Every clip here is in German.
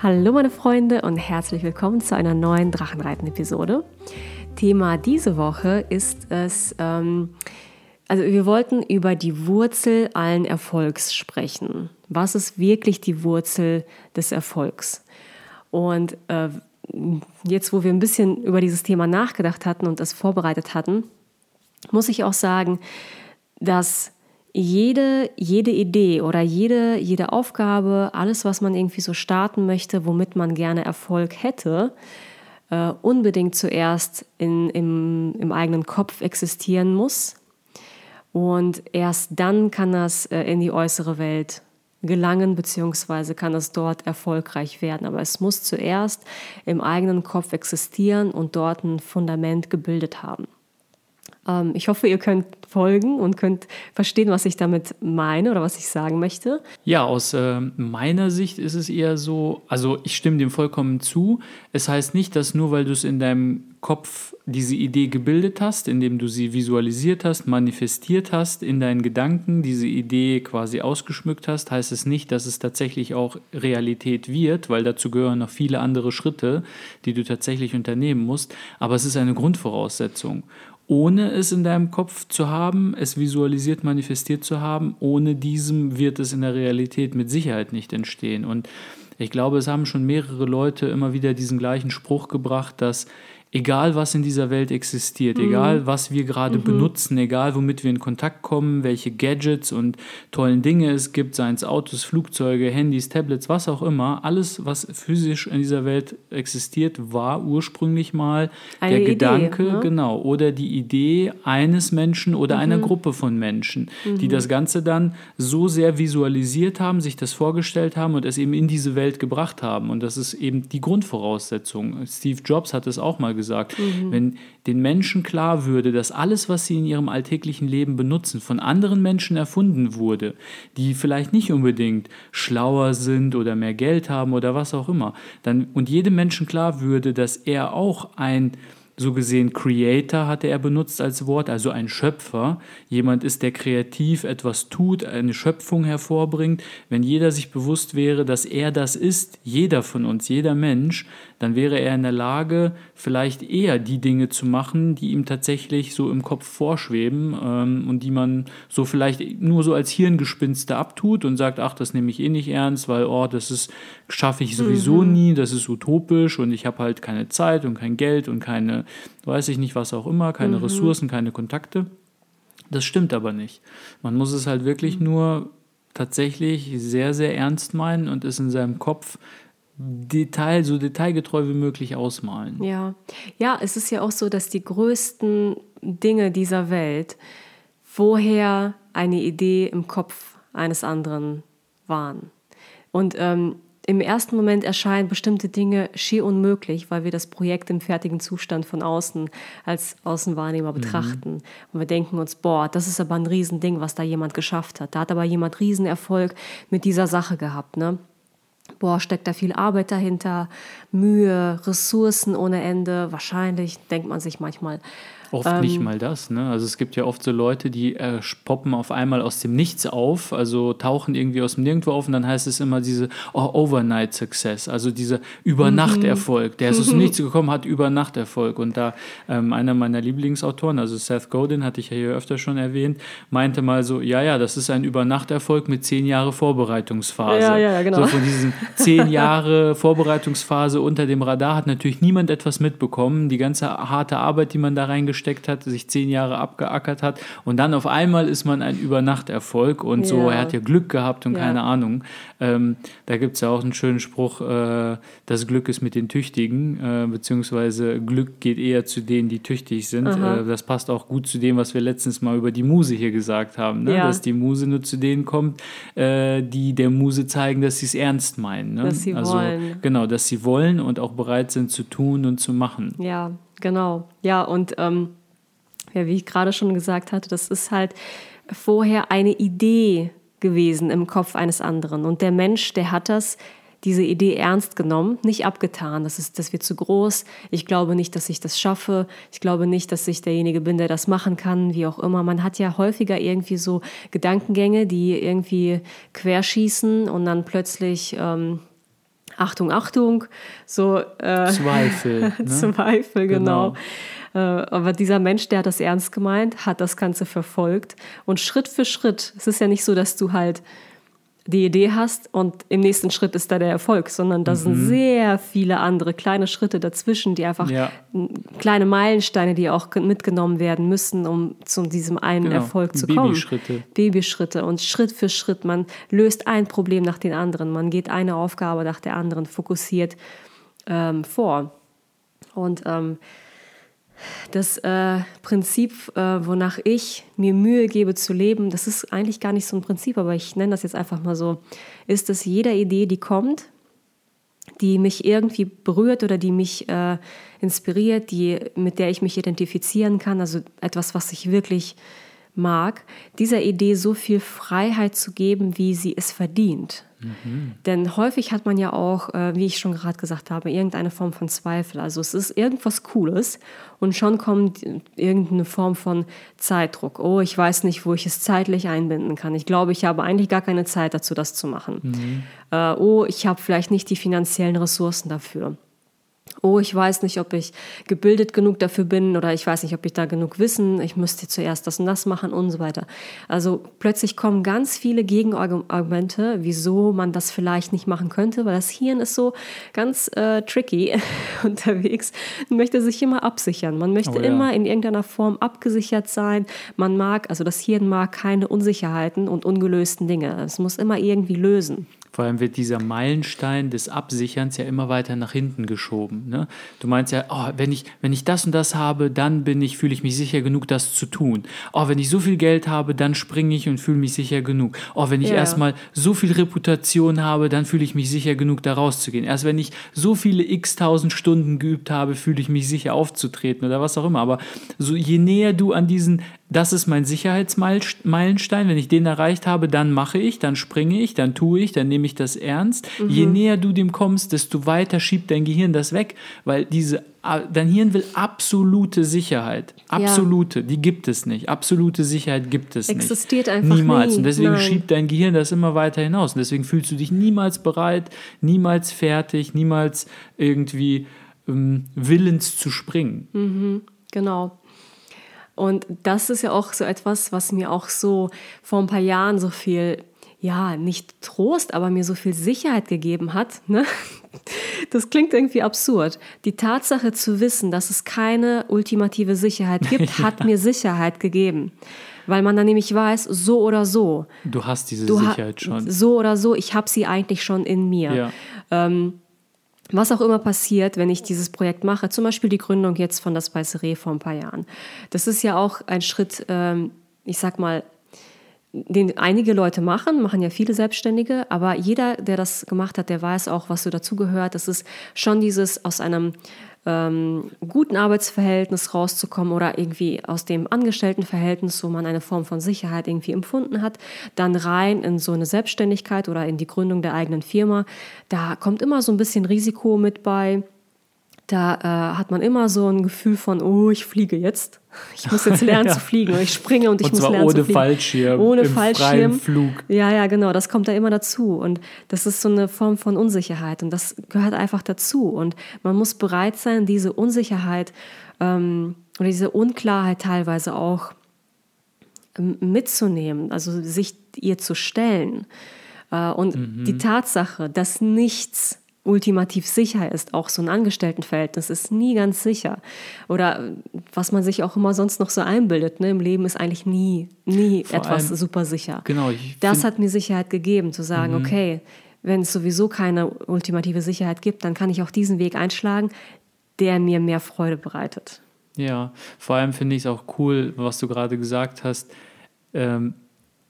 Hallo meine Freunde und herzlich willkommen zu einer neuen Drachenreiten-Episode. Thema diese Woche ist es, ähm, also wir wollten über die Wurzel allen Erfolgs sprechen. Was ist wirklich die Wurzel des Erfolgs? Und äh, jetzt, wo wir ein bisschen über dieses Thema nachgedacht hatten und es vorbereitet hatten, muss ich auch sagen, dass jede, jede Idee oder jede, jede Aufgabe, alles, was man irgendwie so starten möchte, womit man gerne Erfolg hätte, äh, unbedingt zuerst in, im, im eigenen Kopf existieren muss. Und erst dann kann das äh, in die äußere Welt gelangen, beziehungsweise kann es dort erfolgreich werden. Aber es muss zuerst im eigenen Kopf existieren und dort ein Fundament gebildet haben. Ähm, ich hoffe, ihr könnt folgen und könnt verstehen, was ich damit meine oder was ich sagen möchte. Ja, aus äh, meiner Sicht ist es eher so, also ich stimme dem vollkommen zu. Es heißt nicht, dass nur weil du es in deinem Kopf diese Idee gebildet hast, indem du sie visualisiert hast, manifestiert hast, in deinen Gedanken diese Idee quasi ausgeschmückt hast, heißt es nicht, dass es tatsächlich auch Realität wird, weil dazu gehören noch viele andere Schritte, die du tatsächlich unternehmen musst. Aber es ist eine Grundvoraussetzung ohne es in deinem Kopf zu haben, es visualisiert, manifestiert zu haben, ohne diesem wird es in der Realität mit Sicherheit nicht entstehen. Und ich glaube, es haben schon mehrere Leute immer wieder diesen gleichen Spruch gebracht, dass egal was in dieser Welt existiert, mhm. egal was wir gerade mhm. benutzen, egal womit wir in Kontakt kommen, welche Gadgets und tollen Dinge es gibt, seien es Autos, Flugzeuge, Handys, Tablets, was auch immer, alles, was physisch in dieser Welt existiert, war ursprünglich mal Eine der Idee, Gedanke, ne? genau, oder die Idee eines Menschen oder mhm. einer Gruppe von Menschen, die mhm. das Ganze dann so sehr visualisiert haben, sich das vorgestellt haben und es eben in diese Welt gebracht haben. Und das ist eben die Grundvoraussetzung. Steve Jobs hat es auch mal gesagt. Mhm. Wenn den Menschen klar würde, dass alles, was sie in ihrem alltäglichen Leben benutzen, von anderen Menschen erfunden wurde, die vielleicht nicht unbedingt schlauer sind oder mehr Geld haben oder was auch immer, dann und jedem Menschen klar würde, dass er auch ein so gesehen Creator hatte er benutzt als Wort, also ein Schöpfer. Jemand ist, der kreativ etwas tut, eine Schöpfung hervorbringt. Wenn jeder sich bewusst wäre, dass er das ist, jeder von uns, jeder Mensch, dann wäre er in der Lage, vielleicht eher die Dinge zu machen, die ihm tatsächlich so im Kopf vorschweben ähm, und die man so vielleicht nur so als Hirngespinste abtut und sagt, ach, das nehme ich eh nicht ernst, weil, oh, das ist, schaffe ich sowieso mhm. nie, das ist utopisch und ich habe halt keine Zeit und kein Geld und keine, weiß ich nicht, was auch immer, keine mhm. Ressourcen, keine Kontakte. Das stimmt aber nicht. Man muss es halt wirklich mhm. nur tatsächlich sehr, sehr ernst meinen und es in seinem Kopf Detail, so detailgetreu wie möglich ausmalen. Ja. ja, es ist ja auch so, dass die größten Dinge dieser Welt vorher eine Idee im Kopf eines anderen waren. Und ähm, im ersten Moment erscheinen bestimmte Dinge schier unmöglich, weil wir das Projekt im fertigen Zustand von außen als Außenwahrnehmer mhm. betrachten. Mhm. Und wir denken uns, boah, das ist aber ein Riesending, was da jemand geschafft hat. Da hat aber jemand Riesenerfolg mit dieser Sache gehabt. Ne? Boah, steckt da viel Arbeit dahinter, Mühe, Ressourcen ohne Ende. Wahrscheinlich denkt man sich manchmal, Oft ähm, nicht mal das, ne? Also es gibt ja oft so Leute, die äh, poppen auf einmal aus dem Nichts auf, also tauchen irgendwie aus dem Nirgendwo auf und dann heißt es immer diese oh, Overnight Success, also dieser Übernachterfolg. Der ist aus dem Nichts gekommen, hat Übernachterfolg. Und da ähm, einer meiner Lieblingsautoren, also Seth Godin, hatte ich ja hier öfter schon erwähnt, meinte mal so, ja, ja, das ist ein Übernachterfolg mit zehn Jahre Vorbereitungsphase. Ja, ja, genau. So von diesen zehn Jahre Vorbereitungsphase unter dem Radar hat natürlich niemand etwas mitbekommen. Die ganze harte Arbeit, die man da reingesteckt reingesteckt hat, sich zehn Jahre abgeackert hat und dann auf einmal ist man ein Übernachterfolg und so, ja. er hat ja Glück gehabt und ja. keine Ahnung. Ähm, da gibt es ja auch einen schönen Spruch, äh, das Glück ist mit den Tüchtigen, äh, beziehungsweise Glück geht eher zu denen, die tüchtig sind. Äh, das passt auch gut zu dem, was wir letztens mal über die Muse hier gesagt haben, ne? ja. dass die Muse nur zu denen kommt, äh, die der Muse zeigen, dass sie es ernst meinen. Ne? Dass sie also, wollen. Genau, dass sie wollen und auch bereit sind zu tun und zu machen. Ja, Genau, ja, und ähm, ja, wie ich gerade schon gesagt hatte, das ist halt vorher eine Idee gewesen im Kopf eines anderen. Und der Mensch, der hat das, diese Idee ernst genommen, nicht abgetan. Das, ist, das wird zu groß. Ich glaube nicht, dass ich das schaffe. Ich glaube nicht, dass ich derjenige bin, der das machen kann, wie auch immer. Man hat ja häufiger irgendwie so Gedankengänge, die irgendwie querschießen und dann plötzlich ähm, Achtung, Achtung, so äh, Zweifel. Ne? Zweifel, genau. genau. Äh, aber dieser Mensch, der hat das ernst gemeint, hat das Ganze verfolgt und Schritt für Schritt. Es ist ja nicht so, dass du halt die Idee hast und im nächsten Schritt ist da der Erfolg, sondern da mhm. sind sehr viele andere kleine Schritte dazwischen, die einfach ja. kleine Meilensteine, die auch mitgenommen werden müssen, um zu diesem einen genau. Erfolg zu kommen. Babyschritte. Babyschritte und Schritt für Schritt. Man löst ein Problem nach dem anderen, man geht eine Aufgabe nach der anderen fokussiert ähm, vor. Und ähm, das äh, Prinzip, äh, wonach ich mir Mühe gebe zu leben, das ist eigentlich gar nicht so ein Prinzip, aber ich nenne das jetzt einfach mal so, ist es jeder Idee, die kommt, die mich irgendwie berührt oder die mich äh, inspiriert, die, mit der ich mich identifizieren kann, also etwas, was ich wirklich mag, dieser Idee so viel Freiheit zu geben, wie sie es verdient. Mhm. Denn häufig hat man ja auch, äh, wie ich schon gerade gesagt habe, irgendeine Form von Zweifel. Also es ist irgendwas Cooles und schon kommt irgendeine Form von Zeitdruck. Oh, ich weiß nicht, wo ich es zeitlich einbinden kann. Ich glaube, ich habe eigentlich gar keine Zeit dazu, das zu machen. Mhm. Äh, oh, ich habe vielleicht nicht die finanziellen Ressourcen dafür oh, ich weiß nicht, ob ich gebildet genug dafür bin oder ich weiß nicht, ob ich da genug Wissen, ich müsste zuerst das und das machen und so weiter. Also plötzlich kommen ganz viele Gegenargumente, wieso man das vielleicht nicht machen könnte, weil das Hirn ist so ganz äh, tricky unterwegs und möchte sich immer absichern. Man möchte oh, ja. immer in irgendeiner Form abgesichert sein. Man mag, also das Hirn mag keine Unsicherheiten und ungelösten Dinge. Es muss immer irgendwie lösen. Vor allem wird dieser Meilenstein des Absicherns ja immer weiter nach hinten geschoben. Ne? Du meinst ja, oh, wenn, ich, wenn ich das und das habe, dann bin ich, fühle ich mich sicher genug, das zu tun. Oh, wenn ich so viel Geld habe, dann springe ich und fühle mich sicher genug. Oh, wenn ich ja. erstmal so viel Reputation habe, dann fühle ich mich sicher genug, da rauszugehen. Erst wenn ich so viele x tausend Stunden geübt habe, fühle ich mich sicher aufzutreten oder was auch immer. Aber so je näher du an diesen das ist mein Sicherheitsmeilenstein. Wenn ich den erreicht habe, dann mache ich, dann springe ich, dann tue ich, dann nehme ich das ernst. Mhm. Je näher du dem kommst, desto weiter schiebt dein Gehirn das weg, weil diese, dein Hirn will absolute Sicherheit. Absolute, ja. die gibt es nicht. Absolute Sicherheit gibt es Existiert nicht. Existiert einfach Niemals. Nie. Und deswegen Nein. schiebt dein Gehirn das immer weiter hinaus. Und deswegen fühlst du dich niemals bereit, niemals fertig, niemals irgendwie ähm, willens zu springen. Mhm. Genau. Und das ist ja auch so etwas, was mir auch so vor ein paar Jahren so viel, ja, nicht Trost, aber mir so viel Sicherheit gegeben hat. Ne? Das klingt irgendwie absurd. Die Tatsache zu wissen, dass es keine ultimative Sicherheit gibt, hat mir Sicherheit gegeben. Weil man dann nämlich weiß, so oder so. Du hast diese du Sicherheit schon. So oder so, ich habe sie eigentlich schon in mir. Ja. Ähm, was auch immer passiert, wenn ich dieses Projekt mache, zum Beispiel die Gründung jetzt von das Weiße Reh vor ein paar Jahren. Das ist ja auch ein Schritt, ähm, ich sag mal, den einige Leute machen, machen ja viele Selbstständige, aber jeder, der das gemacht hat, der weiß auch, was so dazugehört. Das ist schon dieses aus einem ähm, guten Arbeitsverhältnis rauszukommen oder irgendwie aus dem Angestelltenverhältnis, wo man eine Form von Sicherheit irgendwie empfunden hat, dann rein in so eine Selbstständigkeit oder in die Gründung der eigenen Firma. Da kommt immer so ein bisschen Risiko mit bei. Da äh, hat man immer so ein Gefühl von, oh, ich fliege jetzt. Ich muss jetzt lernen ja. zu fliegen. Ich springe und ich und muss lernen zu fliegen. Ohne Fallschirm. Ohne im Fallschirm. Flug. Ja, ja, genau. Das kommt da immer dazu. Und das ist so eine Form von Unsicherheit. Und das gehört einfach dazu. Und man muss bereit sein, diese Unsicherheit ähm, oder diese Unklarheit teilweise auch ähm, mitzunehmen, also sich ihr zu stellen. Äh, und mhm. die Tatsache, dass nichts ultimativ sicher ist. Auch so ein Angestelltenverhältnis ist nie ganz sicher. Oder was man sich auch immer sonst noch so einbildet, ne? im Leben ist eigentlich nie, nie Vor etwas allem, super sicher. Genau, das hat mir Sicherheit gegeben, zu sagen, mhm. okay, wenn es sowieso keine ultimative Sicherheit gibt, dann kann ich auch diesen Weg einschlagen, der mir mehr Freude bereitet. Ja, vor allem finde ich es auch cool, was du gerade gesagt hast, ähm,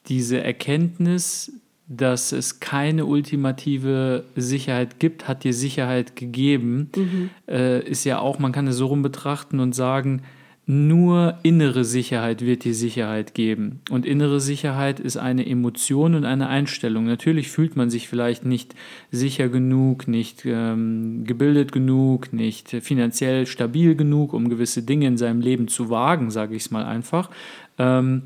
diese Erkenntnis, dass es keine ultimative Sicherheit gibt, hat dir Sicherheit gegeben, mhm. äh, ist ja auch, man kann es so rum betrachten und sagen, nur innere Sicherheit wird dir Sicherheit geben. Und innere Sicherheit ist eine Emotion und eine Einstellung. Natürlich fühlt man sich vielleicht nicht sicher genug, nicht ähm, gebildet genug, nicht finanziell stabil genug, um gewisse Dinge in seinem Leben zu wagen, sage ich es mal einfach. Ähm,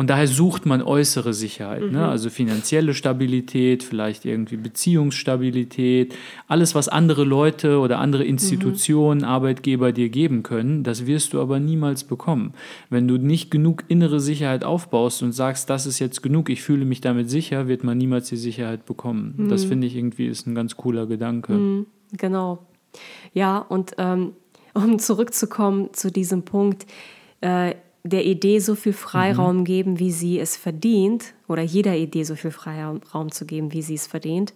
und daher sucht man äußere Sicherheit, ne? also finanzielle Stabilität, vielleicht irgendwie Beziehungsstabilität, alles, was andere Leute oder andere Institutionen, Arbeitgeber dir geben können, das wirst du aber niemals bekommen. Wenn du nicht genug innere Sicherheit aufbaust und sagst, das ist jetzt genug, ich fühle mich damit sicher, wird man niemals die Sicherheit bekommen. Das finde ich irgendwie ist ein ganz cooler Gedanke. Genau. Ja, und ähm, um zurückzukommen zu diesem Punkt, äh, der Idee so viel Freiraum geben, wie sie es verdient, oder jeder Idee so viel Freiraum Raum zu geben, wie sie es verdient.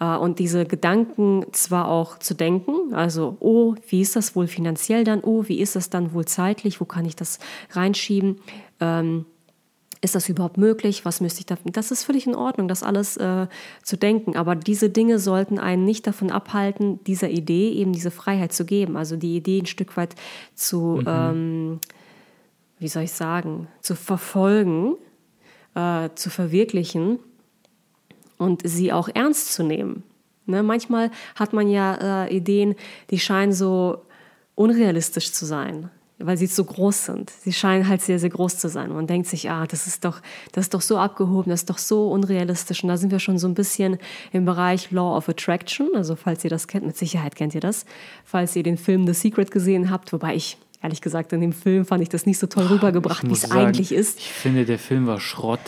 Äh, Und diese Gedanken zwar auch zu denken, also, oh, wie ist das wohl finanziell dann? Oh, wie ist das dann wohl zeitlich? Wo kann ich das reinschieben? Ähm, ist das überhaupt möglich? Was müsste ich da? Das ist völlig in Ordnung, das alles äh, zu denken. Aber diese Dinge sollten einen nicht davon abhalten, dieser Idee eben diese Freiheit zu geben. Also die Idee ein Stück weit zu, ähm, wie soll ich sagen, zu verfolgen, äh, zu verwirklichen und sie auch ernst zu nehmen. Ne? Manchmal hat man ja äh, Ideen, die scheinen so unrealistisch zu sein, weil sie zu groß sind. Sie scheinen halt sehr, sehr groß zu sein. Man denkt sich, ah, das ist doch, das ist doch so abgehoben, das ist doch so unrealistisch. Und da sind wir schon so ein bisschen im Bereich Law of Attraction. Also falls ihr das kennt, mit Sicherheit kennt ihr das. Falls ihr den Film The Secret gesehen habt, wobei ich ehrlich gesagt in dem Film fand ich das nicht so toll rübergebracht, wie es eigentlich ist. Ich finde, der Film war Schrott.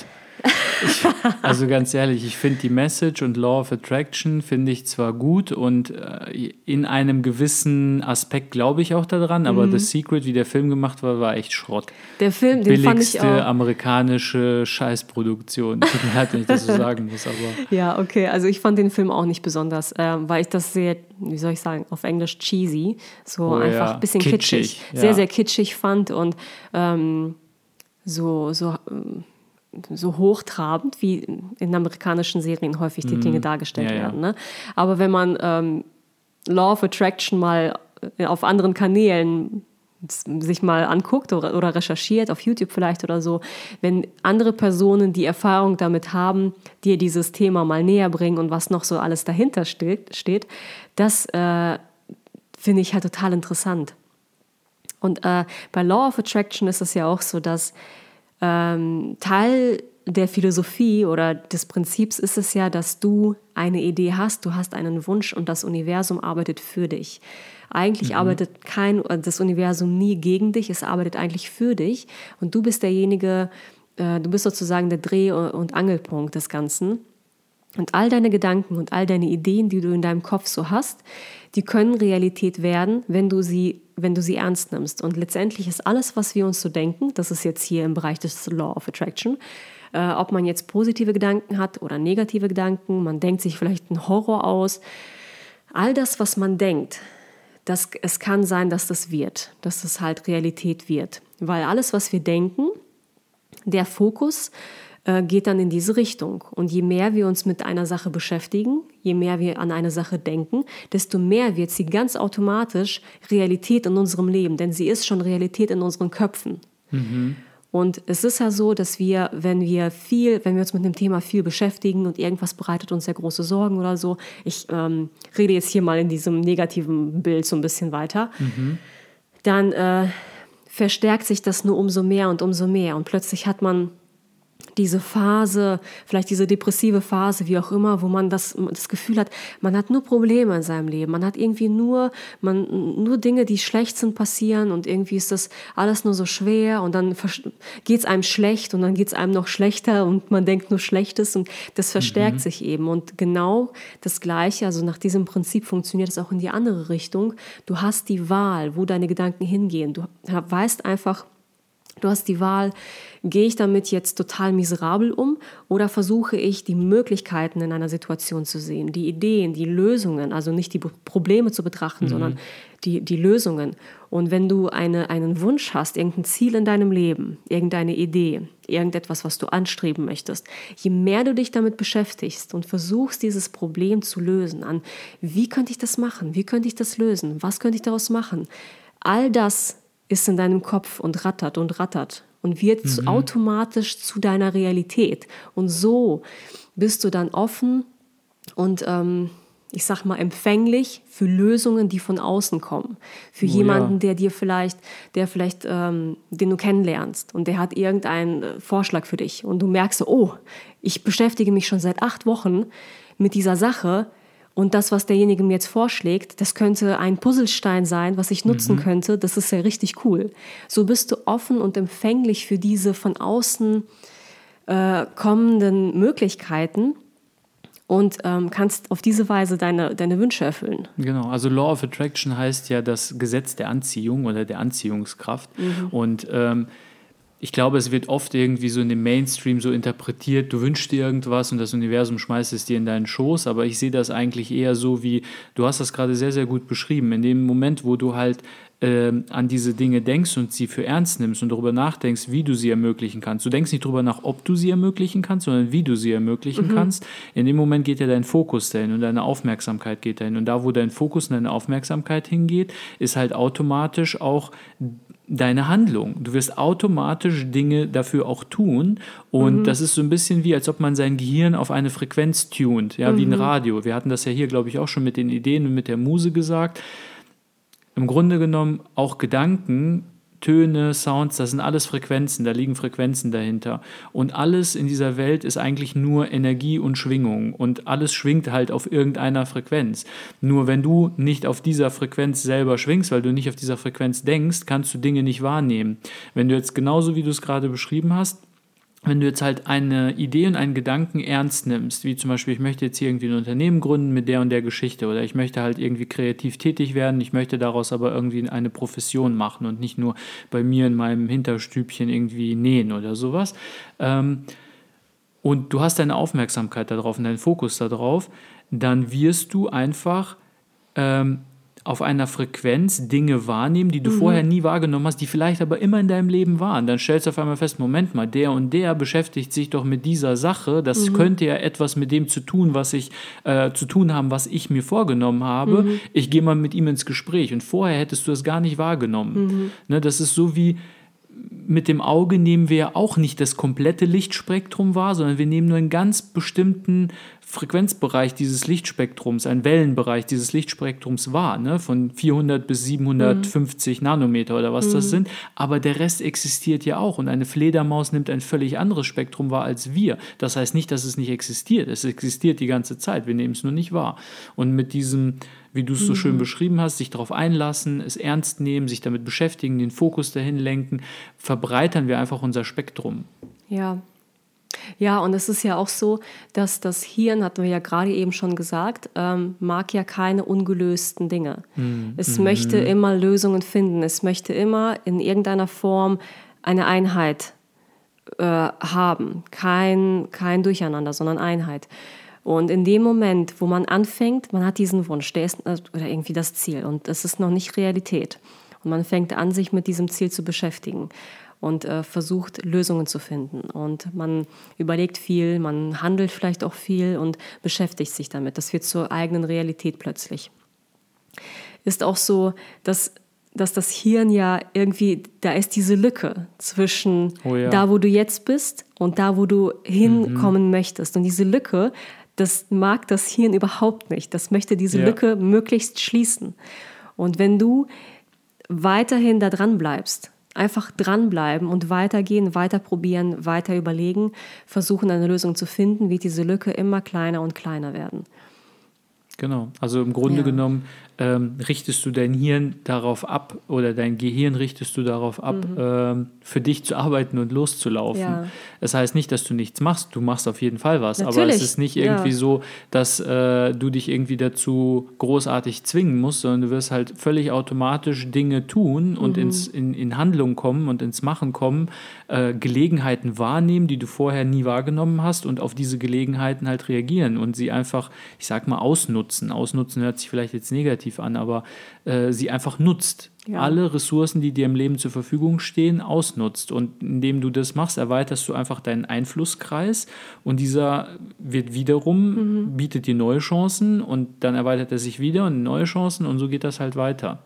Ich, also ganz ehrlich, ich finde die Message und Law of Attraction finde ich zwar gut und äh, in einem gewissen Aspekt glaube ich auch daran, aber Mhm. The Secret, wie der Film gemacht war, war echt Schrott. Der Film, den fand ich Billigste auch. amerikanische Scheißproduktion. Tut mir leid, wenn ich das so sagen muss, aber Ja, okay. Also ich fand den Film auch nicht besonders, ähm, weil ich das sehr, wie soll ich sagen, auf Englisch cheesy, so Oh einfach ja, ein bisschen kitschig, kitschig, ja. sehr, sehr kitschig fand und ähm, so, so, ähm, so hochtrabend, wie in amerikanischen Serien häufig die Dinge dargestellt Mhm. Ja, ja. werden. Ne? Aber wenn man ähm, Law of Attraction mal äh, auf anderen Kanälen sich mal anguckt oder, oder recherchiert, auf YouTube vielleicht oder so, wenn andere Personen, die Erfahrung damit haben, dir dieses Thema mal näher bringen und was noch so alles dahinter steht, steht das äh, finde ich halt total interessant. Und äh, bei Law of Attraction ist es ja auch so, dass ähm, Teil der Philosophie oder des Prinzips ist es ja, dass du eine Idee hast, du hast einen Wunsch und das Universum arbeitet für dich. Eigentlich arbeitet kein das Universum nie gegen dich, es arbeitet eigentlich für dich und du bist derjenige, äh, du bist sozusagen der Dreh- und Angelpunkt des Ganzen. Und all deine Gedanken und all deine Ideen, die du in deinem Kopf so hast, die können Realität werden, wenn du sie, wenn du sie ernst nimmst. Und letztendlich ist alles, was wir uns so denken, das ist jetzt hier im Bereich des Law of Attraction, äh, ob man jetzt positive Gedanken hat oder negative Gedanken, man denkt sich vielleicht einen Horror aus. All das, was man denkt, das, es kann sein, dass das wird, dass das halt Realität wird. Weil alles, was wir denken, der Fokus äh, geht dann in diese Richtung. Und je mehr wir uns mit einer Sache beschäftigen, je mehr wir an eine Sache denken, desto mehr wird sie ganz automatisch Realität in unserem Leben, denn sie ist schon Realität in unseren Köpfen. Und es ist ja so, dass wir, wenn wir viel, wenn wir uns mit einem Thema viel beschäftigen und irgendwas bereitet uns sehr große Sorgen oder so, ich ähm, rede jetzt hier mal in diesem negativen Bild so ein bisschen weiter, dann äh, verstärkt sich das nur umso mehr und umso mehr. Und plötzlich hat man diese Phase, vielleicht diese depressive Phase, wie auch immer, wo man das, das Gefühl hat, man hat nur Probleme in seinem Leben. Man hat irgendwie nur, man, nur Dinge, die schlecht sind, passieren und irgendwie ist das alles nur so schwer und dann geht es einem schlecht und dann geht es einem noch schlechter und man denkt nur Schlechtes und das verstärkt sich eben. Und genau das Gleiche, also nach diesem Prinzip funktioniert es auch in die andere Richtung. Du hast die Wahl, wo deine Gedanken hingehen. Du weißt einfach, Du hast die Wahl, gehe ich damit jetzt total miserabel um oder versuche ich die Möglichkeiten in einer Situation zu sehen, die Ideen, die Lösungen, also nicht die Probleme zu betrachten, sondern die, die Lösungen. Und wenn du eine, einen Wunsch hast, irgendein Ziel in deinem Leben, irgendeine Idee, irgendetwas, was du anstreben möchtest, je mehr du dich damit beschäftigst und versuchst, dieses Problem zu lösen, an wie könnte ich das machen, wie könnte ich das lösen, was könnte ich daraus machen, all das ist in deinem Kopf und rattert und rattert und wird zu, automatisch zu deiner Realität. Und so bist du dann offen und ähm, ich sag mal, empfänglich für Lösungen, die von außen kommen. Für Oh, jemanden, ja. der dir vielleicht, der vielleicht, ähm, den du kennenlernst und der hat irgendeinen äh, Vorschlag für dich und du merkst so, oh, ich beschäftige mich schon seit acht Wochen mit dieser Sache und das, was derjenige mir jetzt vorschlägt, das könnte ein Puzzlestein sein, was ich nutzen könnte. Das ist ja richtig cool. So bist du offen und empfänglich für diese von außen äh, kommenden Möglichkeiten und ähm, kannst auf diese Weise deine, deine Wünsche erfüllen. Genau, also Law of Attraction heißt ja das Gesetz der Anziehung oder der Anziehungskraft. Und ähm, ich glaube, es wird oft irgendwie so in dem Mainstream so interpretiert, du wünschst dir irgendwas und das Universum schmeißt es dir in deinen Schoß, aber ich sehe das eigentlich eher so wie, du hast das gerade sehr, sehr gut beschrieben, in dem Moment, wo du halt ähm, an diese Dinge denkst und sie für ernst nimmst und darüber nachdenkst, wie du sie ermöglichen kannst. Du denkst nicht darüber nach, ob du sie ermöglichen kannst, sondern wie du sie ermöglichen kannst. In dem Moment geht ja dein Fokus dahin und deine Aufmerksamkeit geht dahin. Und da, wo dein Fokus und deine Aufmerksamkeit hingeht, ist halt automatisch auch deine Handlung. Du wirst automatisch Dinge dafür auch tun. Und das ist so ein bisschen wie, als ob man sein Gehirn auf eine Frequenz tunt, ja, wie ein Radio. Wir hatten das ja hier, glaube ich, auch schon mit den Ideen und mit der Muse gesagt im Grunde genommen auch Gedanken, Töne, Sounds, das sind alles Frequenzen, da liegen Frequenzen dahinter. Und alles in dieser Welt ist eigentlich nur Energie und Schwingung. Und alles schwingt halt auf irgendeiner Frequenz. Nur wenn du nicht auf dieser Frequenz selber schwingst, weil du nicht auf dieser Frequenz denkst, kannst du Dinge nicht wahrnehmen. Wenn du jetzt genauso wie du es gerade beschrieben hast, wenn du jetzt halt eine Idee und einen Gedanken ernst nimmst, wie zum Beispiel, ich möchte jetzt hier irgendwie ein Unternehmen gründen mit der und der Geschichte oder ich möchte halt irgendwie kreativ tätig werden, ich möchte daraus aber irgendwie eine Profession machen und nicht nur bei mir in meinem Hinterstübchen irgendwie nähen oder sowas. Ähm, und du hast deine Aufmerksamkeit darauf und deinen Fokus darauf, dann wirst du einfach ähm, auf einer Frequenz Dinge wahrnehmen, die du vorher nie wahrgenommen hast, die vielleicht aber immer in deinem Leben waren. Dann stellst du auf einmal fest, Moment mal, der und der beschäftigt sich doch mit dieser Sache. Das könnte ja etwas mit dem zu tun, was ich äh, zu tun haben, was ich mir vorgenommen habe. Ich gehe mal mit ihm ins Gespräch. Und vorher hättest du das gar nicht wahrgenommen. Ne, das ist so wie mit dem Auge nehmen wir ja auch nicht das komplette Lichtspektrum wahr, sondern wir nehmen nur einen ganz bestimmten Frequenzbereich dieses Lichtspektrums, einen Wellenbereich dieses Lichtspektrums wahr, ne? von 400 bis 750 Nanometer oder was das sind. Aber der Rest existiert ja auch und eine Fledermaus nimmt ein völlig anderes Spektrum wahr als wir. Das heißt nicht, dass es nicht existiert. Es existiert die ganze Zeit. Wir nehmen es nur nicht wahr. Und mit diesem wie du es so schön beschrieben hast, sich darauf einlassen, es ernst nehmen, sich damit beschäftigen, den Fokus dahin lenken, verbreitern wir einfach unser Spektrum. Ja. Ja, und es ist ja auch so, dass das Hirn, hatten wir ja gerade eben schon gesagt, ähm, mag ja keine ungelösten Dinge. Es möchte immer Lösungen finden. Es möchte immer in irgendeiner Form eine Einheit äh, haben. Kein, kein Durcheinander, sondern Einheit. Und in dem Moment, wo man anfängt, man hat diesen Wunsch, der ist äh, oder irgendwie das Ziel und es ist noch nicht Realität. Und man fängt an, sich mit diesem Ziel zu beschäftigen und äh, versucht, Lösungen zu finden. Und man überlegt viel, man handelt vielleicht auch viel und beschäftigt sich damit. Das wird zur eigenen Realität plötzlich. Ist auch so, dass dass das Hirn ja irgendwie, da ist diese Lücke zwischen Oh ja. da, wo du jetzt bist und da, wo du hinkommen möchtest. Und diese Lücke, das mag das Hirn überhaupt nicht. Das möchte diese Ja. Lücke möglichst schließen. Und wenn du weiterhin da dran bleibst, einfach dranbleiben und weitergehen, weiter probieren, weiter überlegen, versuchen eine Lösung zu finden, wird diese Lücke immer kleiner und kleiner werden. Genau. Also im Grunde Ja. genommen ähm, richtest du dein Hirn darauf ab oder dein Gehirn richtest du darauf ab, ähm, für dich zu arbeiten und loszulaufen. Mhm. Ja. Das heißt nicht, dass du nichts machst. Du machst auf jeden Fall was. Aber Natürlich, es ist nicht ja. irgendwie so, dass äh, du dich irgendwie dazu großartig zwingen musst, sondern du wirst halt völlig automatisch Dinge tun und Mhm. ins, in, in Handlung kommen und ins Machen kommen, äh, Gelegenheiten wahrnehmen, die du vorher nie wahrgenommen hast und auf diese Gelegenheiten halt reagieren und sie einfach, ich sag mal, ausnutzen. Ausnutzen hört sich vielleicht jetzt negativ an, aber äh, sie einfach nutzt. Ja. Alle Ressourcen, die dir im Leben zur Verfügung stehen, ausnutzt. Und indem du das machst, erweiterst du einfach deinen Einflusskreis und dieser wird wiederum, bietet dir neue Chancen und dann erweitert er sich wieder und neue Chancen und so geht das halt weiter.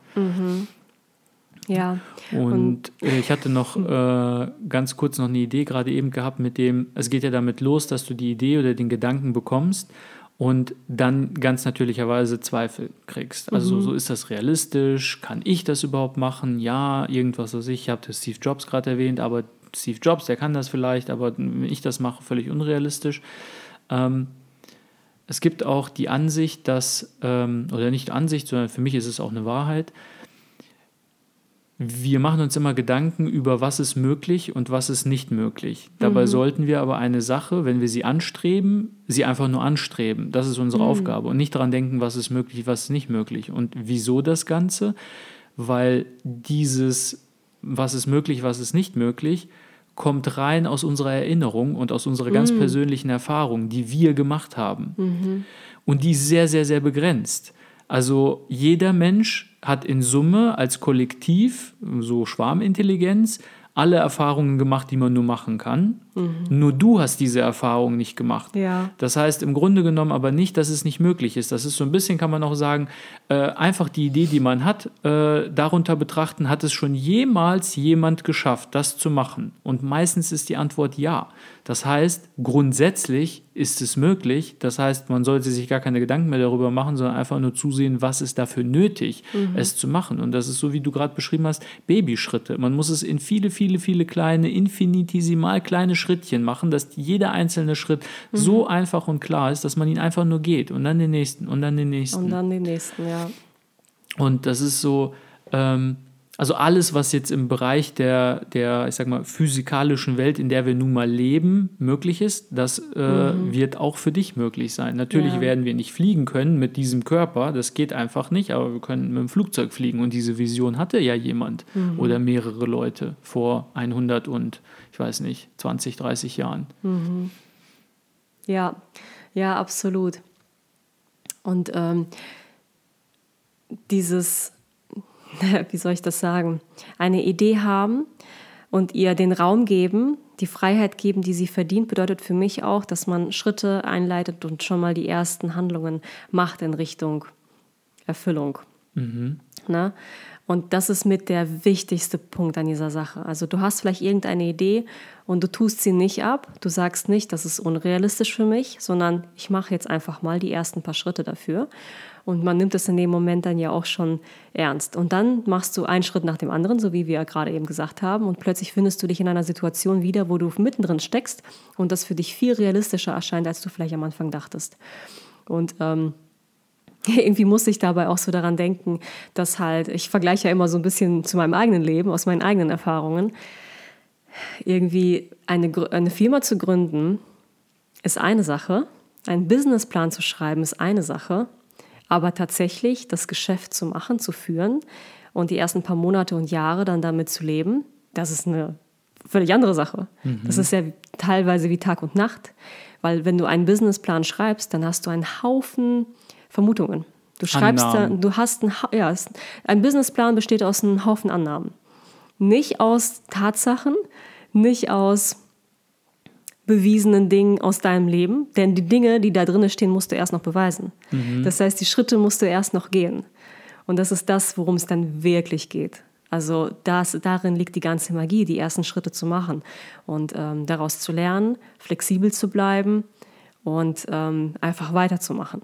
Ja. Und äh, ich hatte noch äh, ganz kurz noch eine Idee gerade eben gehabt mit dem, es geht ja damit los, dass du die Idee oder den Gedanken bekommst und dann ganz natürlicherweise Zweifel kriegst. Also mhm. so ist das realistisch? Kann ich das überhaupt machen? Ja, irgendwas was ich. Ich habe Steve Jobs gerade erwähnt, aber Steve Jobs, der kann das vielleicht, aber wenn ich das mache, völlig unrealistisch. Ähm, es gibt auch die Ansicht, dass, ähm, oder nicht Ansicht, sondern für mich ist es auch eine Wahrheit, wir machen uns immer Gedanken über, was ist möglich und was ist nicht möglich. Dabei mhm. sollten wir aber eine Sache, wenn wir sie anstreben, sie einfach nur anstreben. Das ist unsere mhm. Aufgabe und nicht daran denken, was ist möglich, was ist nicht möglich. Und wieso das Ganze? Weil dieses, was ist möglich, was ist nicht möglich, kommt rein aus unserer Erinnerung und aus unserer ganz mhm. persönlichen Erfahrung, die wir gemacht haben. Mhm. Und die ist sehr, sehr, sehr begrenzt. Also jeder Mensch hat in Summe als Kollektiv, so Schwarmintelligenz, alle Erfahrungen gemacht, die man nur machen kann. Mhm. Nur du hast diese Erfahrung nicht gemacht. Ja. Das heißt im Grunde genommen aber nicht, dass es nicht möglich ist. Das ist so ein bisschen, kann man auch sagen, äh, einfach die Idee, die man hat, äh, darunter betrachten, hat es schon jemals jemand geschafft, das zu machen? Und meistens ist die Antwort ja. Das heißt, grundsätzlich ist es möglich. Das heißt, man sollte sich gar keine Gedanken mehr darüber machen, sondern einfach nur zusehen, was ist dafür nötig, mhm. es zu machen. Und das ist so, wie du gerade beschrieben hast, Babyschritte. Man muss es in viele, viele, viele kleine, infinitesimal kleine Schrittchen machen, dass jeder einzelne Schritt mhm. so einfach und klar ist, dass man ihn einfach nur geht und dann den nächsten und dann den nächsten. Und dann den nächsten, ja. Und das ist so, ähm, also alles, was jetzt im Bereich der, der, ich sag mal, physikalischen Welt, in der wir nun mal leben, möglich ist, das äh, mhm. wird auch für dich möglich sein. Natürlich ja. werden wir nicht fliegen können mit diesem Körper, das geht einfach nicht, aber wir können mit dem Flugzeug fliegen und diese Vision hatte ja jemand mhm. oder mehrere Leute vor 100 und, ich weiß nicht, 20, 30 Jahren. Mhm. Ja, ja, absolut. Und ähm, dieses wie soll ich das sagen, eine Idee haben und ihr den Raum geben, die Freiheit geben, die sie verdient, bedeutet für mich auch, dass man Schritte einleitet und schon mal die ersten Handlungen macht in Richtung Erfüllung. Mhm. Na? Und das ist mit der wichtigste Punkt an dieser Sache. Also du hast vielleicht irgendeine Idee und du tust sie nicht ab. Du sagst nicht, das ist unrealistisch für mich, sondern ich mache jetzt einfach mal die ersten paar Schritte dafür. Und man nimmt es in dem Moment dann ja auch schon ernst. Und dann machst du einen Schritt nach dem anderen, so wie wir gerade eben gesagt haben. Und plötzlich findest du dich in einer Situation wieder, wo du mittendrin steckst und das für dich viel realistischer erscheint, als du vielleicht am Anfang dachtest. Und ähm, irgendwie muss ich dabei auch so daran denken, dass halt, ich vergleiche ja immer so ein bisschen zu meinem eigenen Leben, aus meinen eigenen Erfahrungen. Irgendwie eine, eine Firma zu gründen, ist eine Sache. Einen Businessplan zu schreiben, ist eine Sache. Aber tatsächlich das Geschäft zu machen, zu führen und die ersten paar Monate und Jahre dann damit zu leben, das ist eine völlig andere Sache. Mhm. Das ist ja teilweise wie Tag und Nacht, weil wenn du einen Businessplan schreibst, dann hast du einen Haufen Vermutungen. Du schreibst, Annahmen. du hast ein, ja, ein Businessplan besteht aus einem Haufen Annahmen. Nicht aus Tatsachen, nicht aus bewiesenen Dingen aus deinem Leben, denn die Dinge, die da drin stehen, musst du erst noch beweisen. Mhm. Das heißt, die Schritte musst du erst noch gehen. Und das ist das, worum es dann wirklich geht. Also das, darin liegt die ganze Magie, die ersten Schritte zu machen und ähm, daraus zu lernen, flexibel zu bleiben und ähm, einfach weiterzumachen.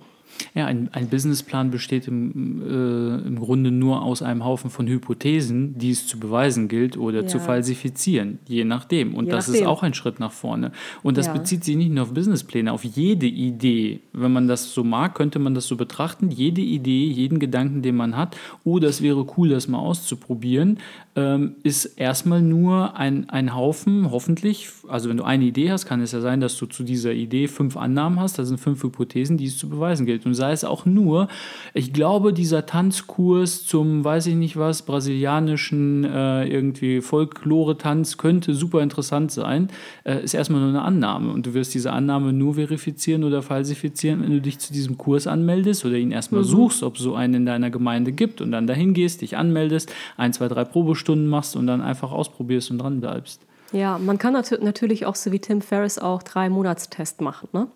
Ja, ein, ein Businessplan besteht im, äh, im Grunde nur aus einem Haufen von Hypothesen, die es zu beweisen gilt oder ja. zu falsifizieren, je nachdem. Und je das nachdem. ist auch ein Schritt nach vorne. Und das ja. bezieht sich nicht nur auf Businesspläne, auf jede Idee. Wenn man das so mag, könnte man das so betrachten. Jede Idee, jeden Gedanken, den man hat, oh, das wäre cool, das mal auszuprobieren, ähm, ist erstmal nur ein, ein Haufen, hoffentlich, also wenn du eine Idee hast, kann es ja sein, dass du zu dieser Idee fünf Annahmen hast, das sind fünf Hypothesen, die es zu beweisen gilt. Und sei es auch nur, ich glaube, dieser Tanzkurs zum, weiß ich nicht was, brasilianischen äh, irgendwie Folklore-Tanz könnte super interessant sein, äh, ist erstmal nur eine Annahme. Und du wirst diese Annahme nur verifizieren oder falsifizieren, wenn du dich zu diesem Kurs anmeldest oder ihn erstmal mhm. suchst, ob es so einen in deiner Gemeinde gibt und dann dahin gehst, dich anmeldest, ein, zwei, drei Probestunden Stunden machst und dann einfach ausprobierst und dran bleibst. Ja, man kann natürlich auch so wie Tim Ferriss auch drei Monatstest machen. Ne?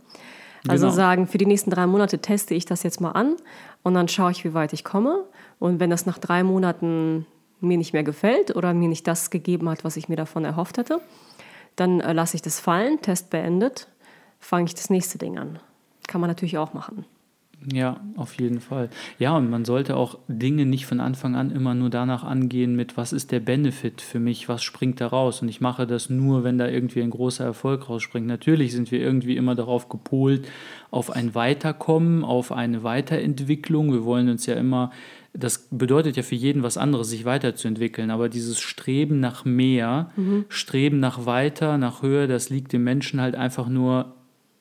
Also genau. sagen, für die nächsten drei Monate teste ich das jetzt mal an und dann schaue ich, wie weit ich komme. Und wenn das nach drei Monaten mir nicht mehr gefällt oder mir nicht das gegeben hat, was ich mir davon erhofft hatte, dann äh, lasse ich das fallen, Test beendet, fange ich das nächste Ding an. kann man natürlich auch machen. Ja, auf jeden Fall. Ja, und man sollte auch Dinge nicht von Anfang an immer nur danach angehen mit, was ist der Benefit für mich, was springt da raus. Und ich mache das nur, wenn da irgendwie ein großer Erfolg rausspringt. Natürlich sind wir irgendwie immer darauf gepolt, auf ein Weiterkommen, auf eine Weiterentwicklung. Wir wollen uns ja immer, das bedeutet ja für jeden was anderes, sich weiterzuentwickeln. Aber dieses Streben nach mehr, mhm. Streben nach weiter, nach höher, das liegt dem Menschen halt einfach nur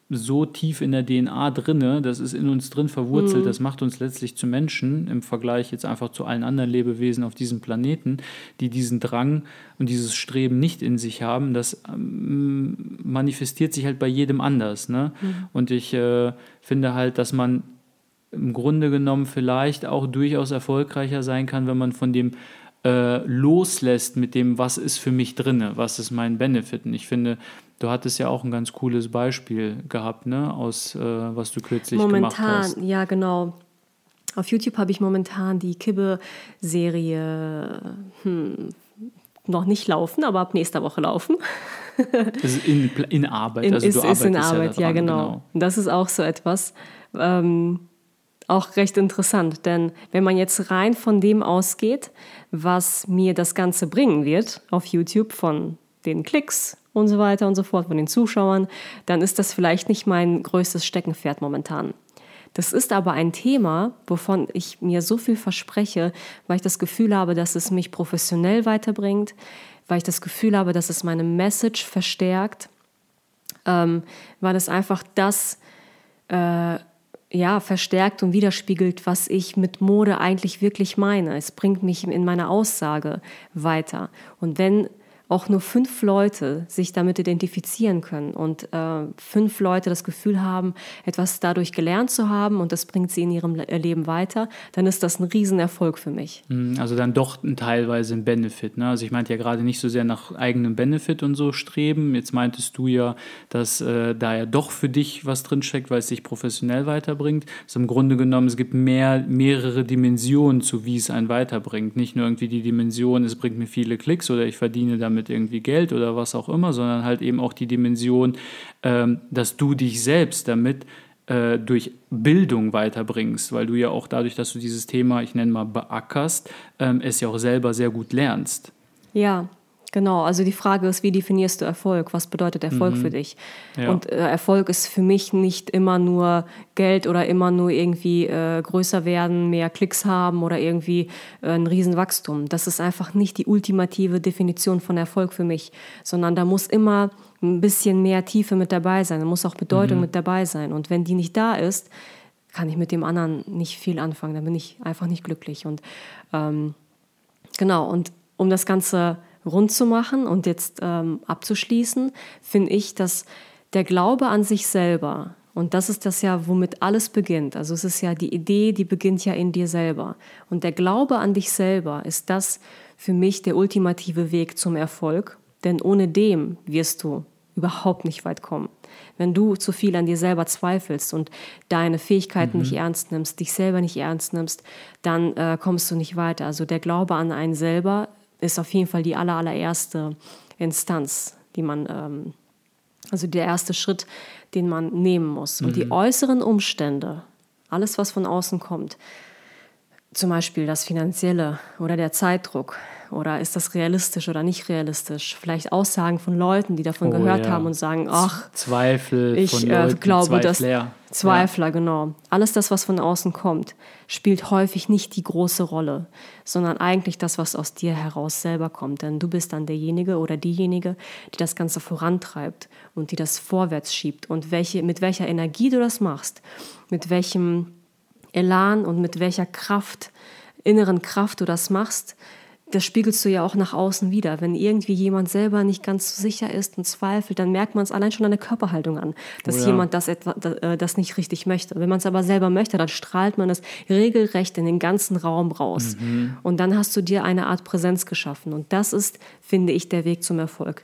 so tief in der DNA drinne, das ist in uns drin verwurzelt, mhm. das macht uns letztlich zu Menschen im Vergleich jetzt einfach zu allen anderen Lebewesen auf diesem Planeten, die diesen Drang und dieses Streben nicht in sich haben, das ähm, manifestiert sich halt bei jedem anders. Ne? Mhm. Und ich äh, finde halt, dass man im Grunde genommen vielleicht auch durchaus erfolgreicher sein kann, wenn man von dem äh, loslässt mit dem, was ist für mich drinne, was ist mein Benefit. Und ich finde, Du hattest ja auch ein ganz cooles Beispiel gehabt, ne, aus äh, was du kürzlich momentan, gemacht hast. Momentan, ja genau. Auf YouTube habe ich momentan die Kibbe-Serie hm, noch nicht laufen, aber ab nächster Woche laufen. Das ist in, in Arbeit, in, also ist, du ist in Arbeit, ja, ja genau. genau. Das ist auch so etwas, ähm, auch recht interessant, denn wenn man jetzt rein von dem ausgeht, was mir das Ganze bringen wird auf YouTube von den Klicks, und so weiter und so fort von den Zuschauern, dann ist das vielleicht nicht mein größtes Steckenpferd momentan. Das ist aber ein Thema, wovon ich mir so viel verspreche, weil ich das Gefühl habe, dass es mich professionell weiterbringt, weil ich das Gefühl habe, dass es meine Message verstärkt, ähm, weil es einfach das äh, ja, verstärkt und widerspiegelt, was ich mit Mode eigentlich wirklich meine. Es bringt mich in meiner Aussage weiter. Und wenn auch nur fünf Leute sich damit identifizieren können und äh, fünf Leute das Gefühl haben, etwas dadurch gelernt zu haben und das bringt sie in ihrem äh, Leben weiter, dann ist das ein Riesenerfolg für mich. Hm, also dann doch teilweise ein Benefit. Ne? Also ich meinte ja gerade nicht so sehr nach eigenem Benefit und so streben. Jetzt meintest du ja, dass äh, da ja doch für dich was drinsteckt, weil es dich professionell weiterbringt. Also im Grunde genommen, es gibt mehr, mehrere Dimensionen zu, wie es einen weiterbringt. Nicht nur irgendwie die Dimension, es bringt mir viele Klicks oder ich verdiene damit damit irgendwie Geld oder was auch immer, sondern halt eben auch die Dimension, ähm, dass du dich selbst damit äh, durch Bildung weiterbringst, weil du ja auch dadurch, dass du dieses Thema, ich nenne mal, beackerst, ähm, es ja auch selber sehr gut lernst. Ja, Genau, also die Frage ist, wie definierst du Erfolg? Was bedeutet Erfolg mhm. für dich? Ja. Und äh, Erfolg ist für mich nicht immer nur Geld oder immer nur irgendwie äh, größer werden, mehr Klicks haben oder irgendwie äh, ein Riesenwachstum. Das ist einfach nicht die ultimative Definition von Erfolg für mich, sondern da muss immer ein bisschen mehr Tiefe mit dabei sein, da muss auch Bedeutung mhm. mit dabei sein. Und wenn die nicht da ist, kann ich mit dem anderen nicht viel anfangen, dann bin ich einfach nicht glücklich. Und ähm, genau, und um das Ganze rund zu machen und jetzt ähm, abzuschließen, finde ich, dass der Glaube an sich selber, und das ist das ja, womit alles beginnt. Also es ist ja die Idee, die beginnt ja in dir selber. Und der Glaube an dich selber ist das für mich der ultimative Weg zum Erfolg. Denn ohne dem wirst du überhaupt nicht weit kommen. Wenn du zu viel an dir selber zweifelst und deine Fähigkeiten mhm. nicht ernst nimmst, dich selber nicht ernst nimmst, dann äh, kommst du nicht weiter. Also der Glaube an einen selber ist auf jeden Fall die aller, allererste Instanz, die man, ähm, also der erste Schritt, den man nehmen muss. Mhm. Und die mhm. äußeren Umstände, alles, was von außen kommt, zum Beispiel das Finanzielle oder der Zeitdruck oder ist das realistisch oder nicht realistisch? Vielleicht Aussagen von Leuten, die davon oh, gehört ja. haben und sagen, ach, Zweifel ich von äh, Leuten, glaube, Zweifler. dass Zweifler, ja. genau. Alles das, was von außen kommt, spielt häufig nicht die große Rolle, sondern eigentlich das, was aus dir heraus selber kommt. Denn du bist dann derjenige oder diejenige, die das Ganze vorantreibt und die das vorwärts schiebt. Und welche, mit welcher Energie du das machst, mit welchem Elan und mit welcher Kraft, inneren Kraft du das machst, das spiegelst du ja auch nach außen wieder. Wenn irgendwie jemand selber nicht ganz so sicher ist und zweifelt, dann merkt man es allein schon an der Körperhaltung an, dass oh ja. jemand das, etwa, äh, das nicht richtig möchte. Wenn man es aber selber möchte, dann strahlt man es regelrecht in den ganzen Raum raus. Mhm. Und dann hast du dir eine Art Präsenz geschaffen. Und das ist, finde ich, der Weg zum Erfolg.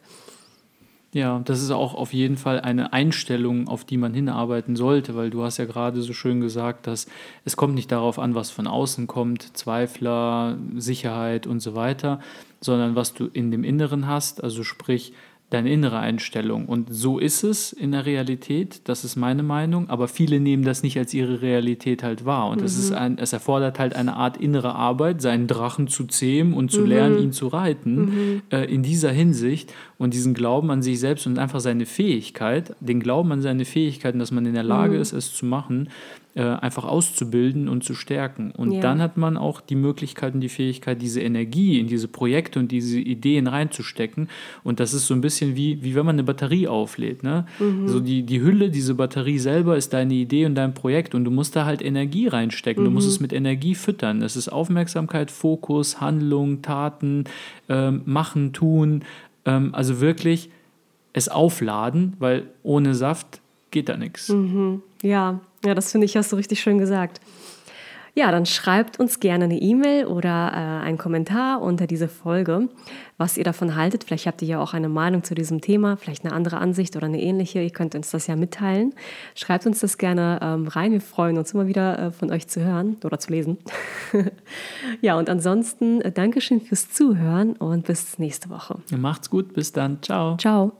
Ja, das ist auch auf jeden Fall eine Einstellung, auf die man hinarbeiten sollte, weil du hast ja gerade so schön gesagt, dass es kommt nicht darauf an, was von außen kommt, Zweifler, Sicherheit und so weiter, sondern was du in dem Inneren hast, also sprich deine innere Einstellung. Und so ist es in der Realität, das ist meine Meinung, aber viele nehmen das nicht als ihre Realität halt wahr. Und es, ist ein, es erfordert halt eine Art innere Arbeit, seinen Drachen zu zähmen und zu lernen, ihn zu reiten, äh, in dieser Hinsicht und diesen Glauben an sich selbst und einfach seine Fähigkeit, den Glauben an seine Fähigkeiten, dass man in der Lage ist, es zu machen, äh, einfach auszubilden und zu stärken. Und Ja. dann hat man auch die Möglichkeit und die Fähigkeit, diese Energie in diese Projekte und diese Ideen reinzustecken. Und das ist so ein bisschen wie, wie wenn man eine Batterie auflädt. Ne? So die, die Hülle, diese Batterie selber ist deine Idee und dein Projekt und du musst da halt Energie reinstecken. Du musst es mit Energie füttern. Das ist Aufmerksamkeit, Fokus, Handlung, Taten, ähm, machen, tun. Ähm, also wirklich es aufladen, weil ohne Saft geht da nichts. Ja, ja, das finde ich, hast du richtig schön gesagt. Ja, dann schreibt uns gerne eine E-Mail oder äh, einen Kommentar unter diese Folge, was ihr davon haltet. Vielleicht habt ihr ja auch eine Meinung zu diesem Thema, vielleicht eine andere Ansicht oder eine ähnliche. Ihr könnt uns das ja mitteilen. Schreibt uns das gerne ähm, rein. Wir freuen uns immer wieder äh, von euch zu hören oder zu lesen. ja, und ansonsten äh, Dankeschön fürs Zuhören und bis nächste Woche. Macht's gut, bis dann. Ciao. Ciao.